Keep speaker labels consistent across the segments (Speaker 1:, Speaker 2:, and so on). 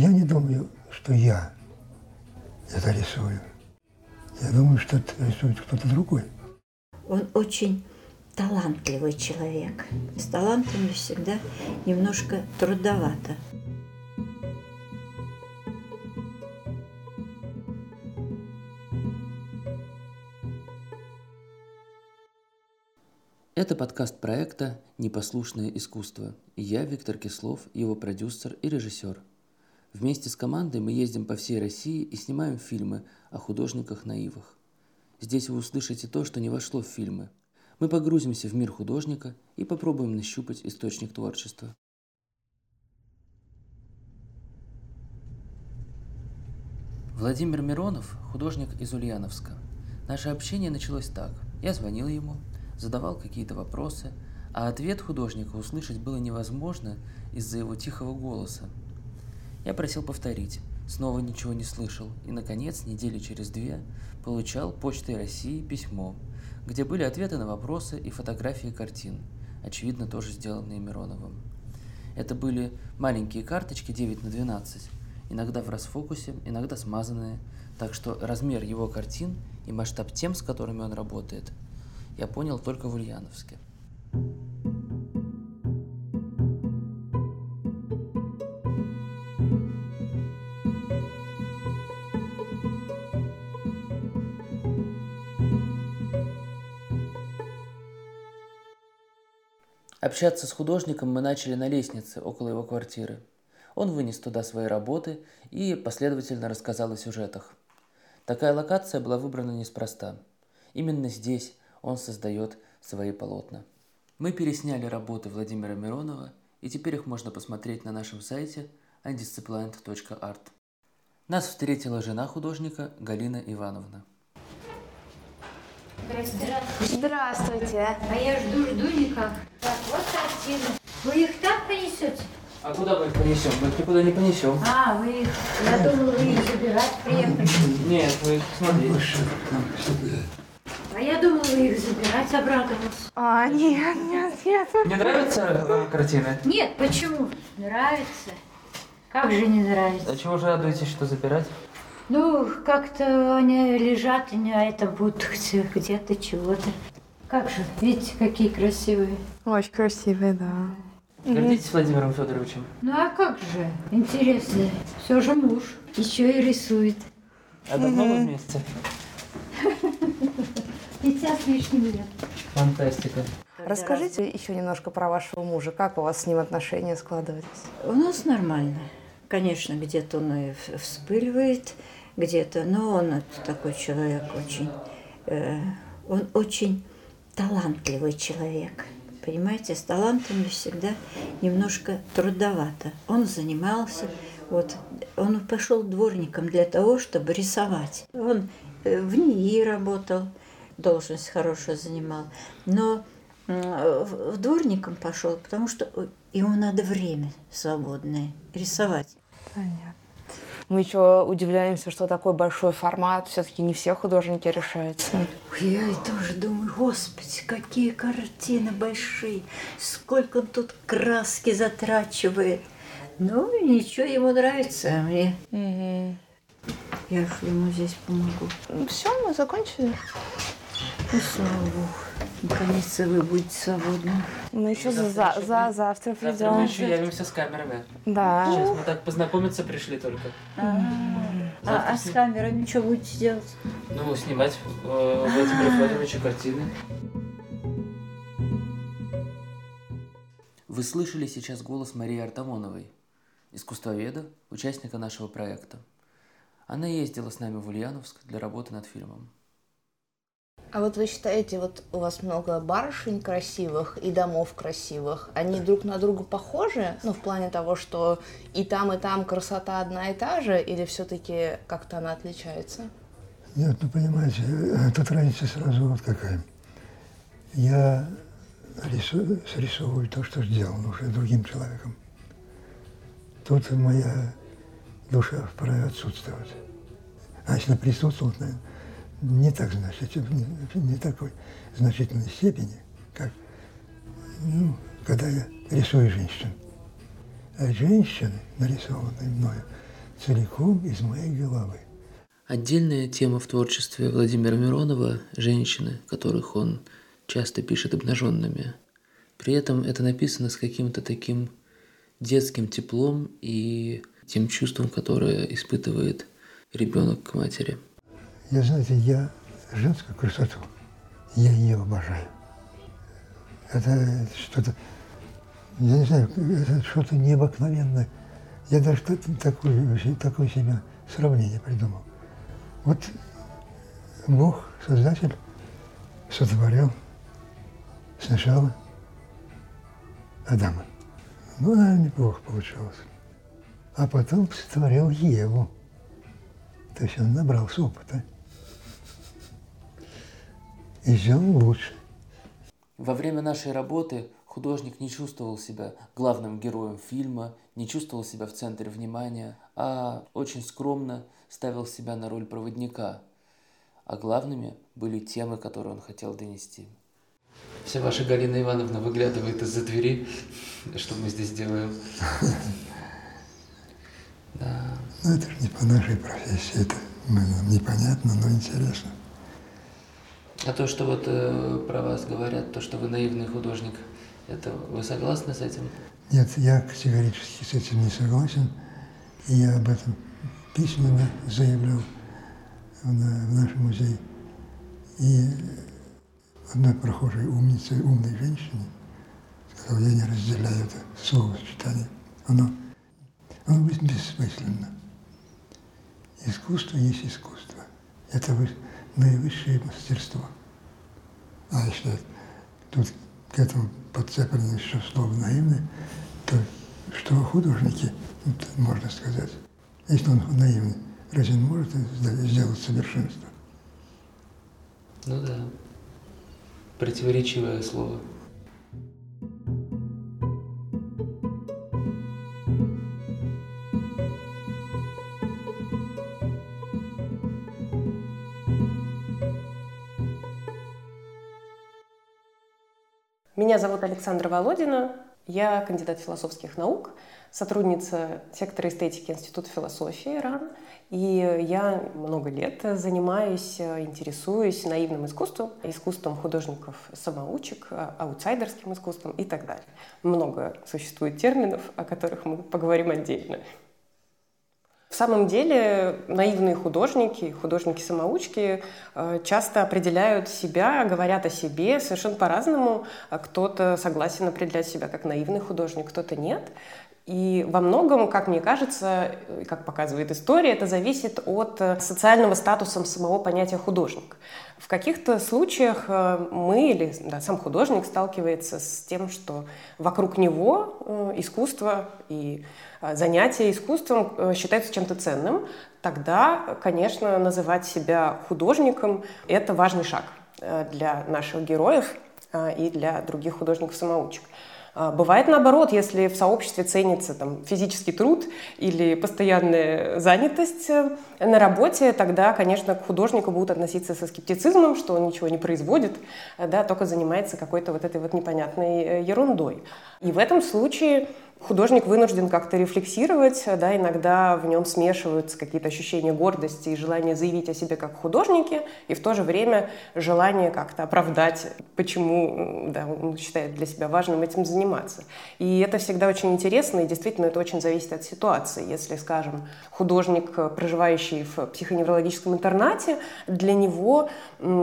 Speaker 1: Я не думаю, что я это рисую. Я думаю, что это рисует кто-то другой.
Speaker 2: Он очень талантливый человек. С талантами всегда немножко трудовато.
Speaker 3: Это подкаст проекта «Непослушное искусство». И я, Виктор Кислов, его продюсер и режиссер. Вместе с командой мы ездим по всей России и снимаем фильмы о художниках-наивах. Здесь вы услышите то, что не вошло в фильмы. Мы погрузимся в мир художника и попробуем нащупать источник творчества. Владимир Миронов – художник из Ульяновска. Наше общение началось так. Я звонил ему, задавал какие-то вопросы, а ответ художника услышать было невозможно из-за его тихого голоса. Я просил повторить, снова ничего не слышал, и, наконец, недели через две получал почтой России письмо, где были ответы на вопросы и фотографии картин, очевидно, тоже сделанные Мироновым. Это были маленькие карточки 9 на 12, иногда в расфокусе, иногда смазанные, так что размер его картин и масштаб тем, с которыми он работает – я понял только в Ульяновске. Общаться с художником мы начали на лестнице около его квартиры. Он вынес туда свои работы и последовательно рассказал о сюжетах. Такая локация была выбрана неспроста. Именно здесь, он создает свои полотна. Мы пересняли работы Владимира Миронова, и теперь их можно посмотреть на нашем сайте undisciplined.art. Нас встретила жена художника Галина Ивановна.
Speaker 4: Здравствуйте.
Speaker 5: Здравствуйте.
Speaker 4: А я жду-жду никак. Так, вот Вы их так понесете?
Speaker 3: А куда мы их понесем? Мы их никуда не понесем.
Speaker 4: А, вы их... Я думала, вы их забирать приехали.
Speaker 3: Нет, вы их смотрите.
Speaker 4: А я думала, вы их забирать обрадовался.
Speaker 5: А, нет, нет, нет.
Speaker 3: Не нравятся вам картины?
Speaker 4: Нет, почему? Нравится. Как же не нравится?
Speaker 3: А чего же радуетесь, что забирать?
Speaker 4: Ну, как-то они лежат, и а это будут где-то чего-то. Как же, видите, какие красивые.
Speaker 5: Очень красивые, да.
Speaker 3: Гордитесь Владимиром Федоровичем?
Speaker 4: Ну а как же, интересно, все же муж, еще и рисует.
Speaker 3: А давно вы вместе?
Speaker 4: 50 с лишним лет.
Speaker 3: Фантастика.
Speaker 5: Расскажите еще немножко про вашего мужа. Как у вас с ним отношения складывались?
Speaker 2: У нас нормально. Конечно, где-то он и вспыливает, где-то, но он такой человек очень, э, он очень талантливый человек. Понимаете, с талантами всегда немножко трудовато. Он занимался, вот, он пошел дворником для того, чтобы рисовать. Он э, в НИИ работал, должность хорошую занимал. Но в дворником пошел, потому что ему надо время свободное рисовать.
Speaker 5: Понятно. Мы еще удивляемся, что такой большой формат все-таки не все художники решаются.
Speaker 2: Я и тоже думаю, господи, какие картины большие, сколько он тут краски затрачивает. Ну, ничего, ему нравится, а мне.
Speaker 5: Угу.
Speaker 2: Я ему здесь помогу.
Speaker 5: Все, мы закончили.
Speaker 2: Ну, слава богу. Наконец-то вы будете свободны.
Speaker 5: Мы еще за, за, за завтра
Speaker 3: Завтра мы
Speaker 5: придем.
Speaker 3: еще явимся с камерами.
Speaker 5: Да.
Speaker 3: Сейчас мы так познакомиться пришли только.
Speaker 2: А, а с камерами что будете делать?
Speaker 3: Ну, снимать э, Владимира Федоровича картины. Вы слышали сейчас голос Марии Артамоновой, искусствоведа, участника нашего проекта. Она ездила с нами в Ульяновск для работы над фильмом.
Speaker 6: А вот вы считаете, вот у вас много барышень красивых и домов красивых, они друг на друга похожи? Ну, в плане того, что и там, и там красота одна и та же, или все-таки как-то она отличается?
Speaker 1: Нет, ну понимаете, тут разница сразу вот какая. Я рисую, срисовываю то, что сделал уже другим человеком. Тут моя душа вправе отсутствовать. А если присутствовать, наверное, не так значительно, не, не такой значительной степени, как ну, когда я рисую женщин. А женщины, нарисованные мною, целиком из моей головы.
Speaker 3: Отдельная тема в творчестве Владимира Миронова – женщины, которых он часто пишет обнаженными. При этом это написано с каким-то таким детским теплом и тем чувством, которое испытывает ребенок к матери.
Speaker 1: Я, знаете, я женскую красоту, я ее обожаю. Это что-то, я не знаю, это что-то необыкновенное. Я даже такое, такое себе сравнение придумал. Вот Бог, Создатель, сотворил сначала Адама. Ну, наверное, неплохо получалось. А потом сотворил Еву. То есть он набрался опыта. И сделал лучше.
Speaker 3: Во время нашей работы художник не чувствовал себя главным героем фильма, не чувствовал себя в центре внимания, а очень скромно ставил себя на роль проводника, а главными были темы, которые он хотел донести. Вся ваша Галина Ивановна выглядывает из-за двери. Что мы здесь делаем?
Speaker 1: Да. Ну, это же не по нашей профессии, это нам непонятно, но интересно.
Speaker 3: А то, что вот э, про вас говорят, то, что вы наивный художник, это вы согласны с этим?
Speaker 1: Нет, я категорически с этим не согласен. И я об этом письменно заявлял в, в наш музей. И одной прохожей умнице, умной женщине, сказал, я не разделяю это словосочетание. Оно, оно бессмысленно. Искусство есть искусство. Это наивысшее мастерство. А если тут к этому подцеплено еще слово наивное, то что художники, можно сказать, если он наивный, разве он может сделать совершенство?
Speaker 3: Ну да. Противоречивое слово.
Speaker 7: Меня зовут Александра Володина. Я кандидат философских наук, сотрудница сектора эстетики Института философии РАН. И я много лет занимаюсь, интересуюсь наивным искусством, искусством художников-самоучек, аутсайдерским искусством и так далее. Много существует терминов, о которых мы поговорим отдельно. В самом деле наивные художники, художники-самоучки э, часто определяют себя, говорят о себе совершенно по-разному. Кто-то согласен определять себя как наивный художник, кто-то нет. И во многом, как мне кажется, как показывает история, это зависит от э, социального статуса самого понятия художник. В каких-то случаях э, мы или да, сам художник сталкивается с тем, что вокруг него э, искусство и занятие искусством считается чем-то ценным. Тогда, конечно, называть себя художником – это важный шаг для наших героев и для других художников-самоучек. А, бывает наоборот, если в сообществе ценится там, физический труд или постоянная занятость э, на работе, тогда, конечно, к художнику будут относиться со скептицизмом, что он ничего не производит, да, только занимается какой-то вот этой вот непонятной э, ерундой. И в этом случае Художник вынужден как-то рефлексировать, да, иногда в нем смешиваются какие-то ощущения гордости и желание заявить о себе как художнике, и в то же время желание как-то оправдать, почему да, он считает для себя важным этим заниматься. И это всегда очень интересно, и действительно это очень зависит от ситуации. Если, скажем, художник, проживающий в психоневрологическом интернате, для него,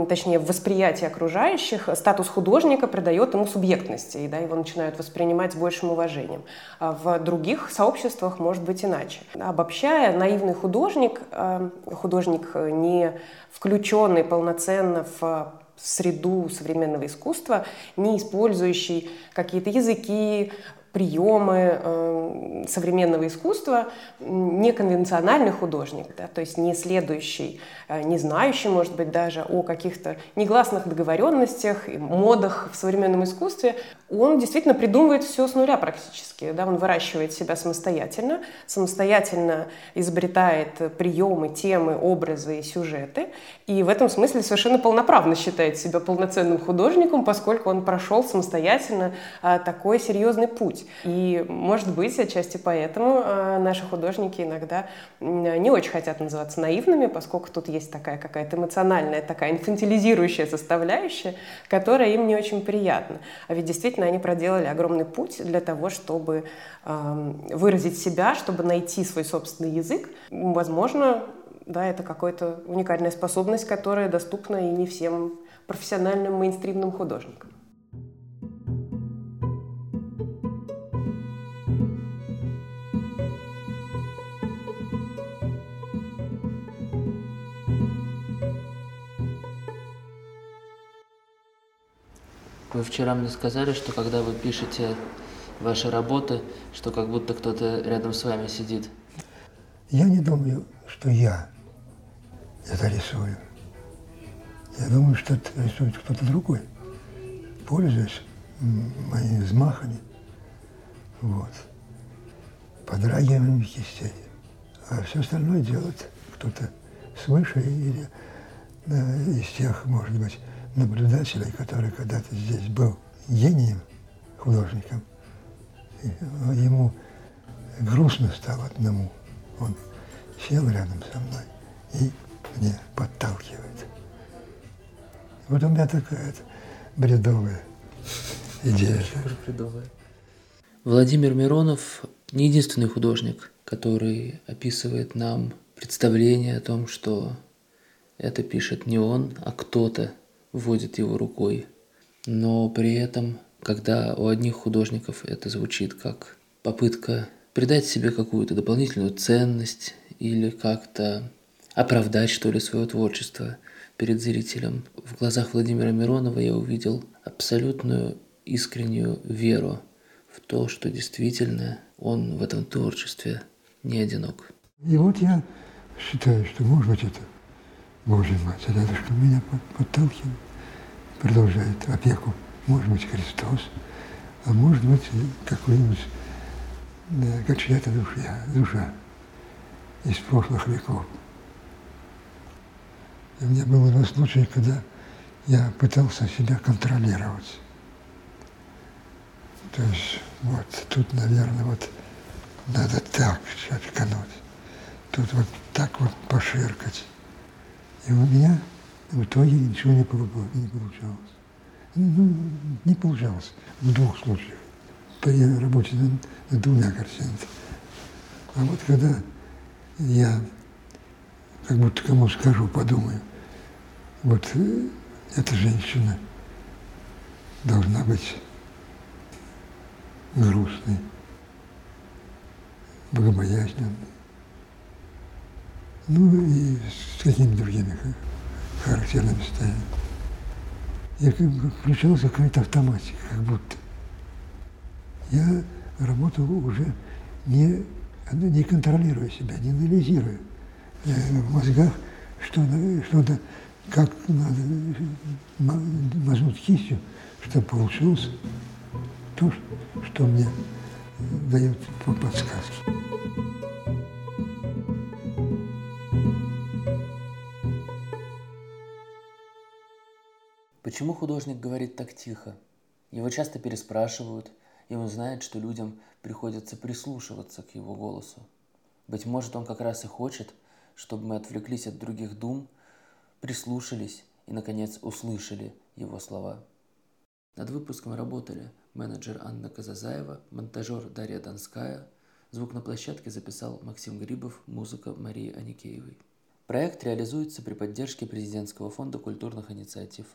Speaker 7: точнее, в восприятии окружающих, статус художника придает ему субъектности, и да, его начинают воспринимать с большим уважением. А в других сообществах может быть иначе. Обобщая, наивный художник, э, художник э, не включенный полноценно в среду современного искусства, не использующий какие-то языки, приемы э, современного искусства неконвенциональный художник, да, то есть не следующий, э, не знающий, может быть, даже о каких-то негласных договоренностях, модах в современном искусстве, он действительно придумывает все с нуля практически. Да, он выращивает себя самостоятельно, самостоятельно изобретает приемы, темы, образы и сюжеты, и в этом смысле совершенно полноправно считает себя полноценным художником, поскольку он прошел самостоятельно э, такой серьезный путь. Путь. И, может быть, отчасти поэтому э, наши художники иногда не очень хотят называться наивными, поскольку тут есть такая какая-то эмоциональная, такая инфантилизирующая составляющая, которая им не очень приятна. А ведь действительно они проделали огромный путь для того, чтобы эм, выразить себя, чтобы найти свой собственный язык. Возможно, да, это какая-то уникальная способность, которая доступна и не всем профессиональным мейнстримным художникам.
Speaker 3: Вы вчера мне сказали, что когда вы пишете ваши работы, что как будто кто-то рядом с вами сидит.
Speaker 1: Я не думаю, что я это рисую. Я думаю, что это рисует кто-то другой, пользуясь моими взмахами, вот, подрагиванием кистей. А все остальное делает кто-то свыше или э, из тех, может быть, наблюдателей, который когда-то здесь был гением, художником. И ему грустно стало одному. Он сел рядом со мной и мне подталкивает. Вот у меня такая бредовая идея.
Speaker 3: Бредовая. Владимир Миронов не единственный художник, который описывает нам представление о том, что это пишет не он, а кто-то вводит его рукой. Но при этом, когда у одних художников это звучит как попытка придать себе какую-то дополнительную ценность или как-то оправдать, что ли, свое творчество перед зрителем. В глазах Владимира Миронова я увидел абсолютную искреннюю веру в то, что действительно он в этом творчестве не одинок.
Speaker 1: И вот я считаю, что, может быть, это Божья это что меня подталкивает продолжает опеку. Может быть, Христос, а может быть, какой-нибудь, как чья-то душа, душа из прошлых веков. И у меня был раз случай, когда я пытался себя контролировать. То есть вот тут, наверное, вот надо так шапкануть, тут вот так вот поширкать. И у меня в итоге ничего не получалось. Ну, не получалось в двух случаях. При работе над, двумя картинами. А вот когда я как будто кому скажу, подумаю, вот э, эта женщина должна быть грустной, богобоязненной, ну и с какими-то другими характерным состоянием. Я как бы включалась какая-то автоматика, как будто. Я работал уже не, не контролируя себя, не анализируя в мозгах, что, что надо, как надо мазнуть кистью, чтобы получилось то, что мне дает подсказки.
Speaker 3: Почему художник говорит так тихо? Его часто переспрашивают, и он знает, что людям приходится прислушиваться к его голосу. Быть может, он как раз и хочет, чтобы мы отвлеклись от других дум, прислушались и, наконец, услышали его слова. Над выпуском работали менеджер Анна Казазаева, монтажер Дарья Донская, звук на площадке записал Максим Грибов, музыка Марии Аникеевой. Проект реализуется при поддержке Президентского фонда культурных инициатив.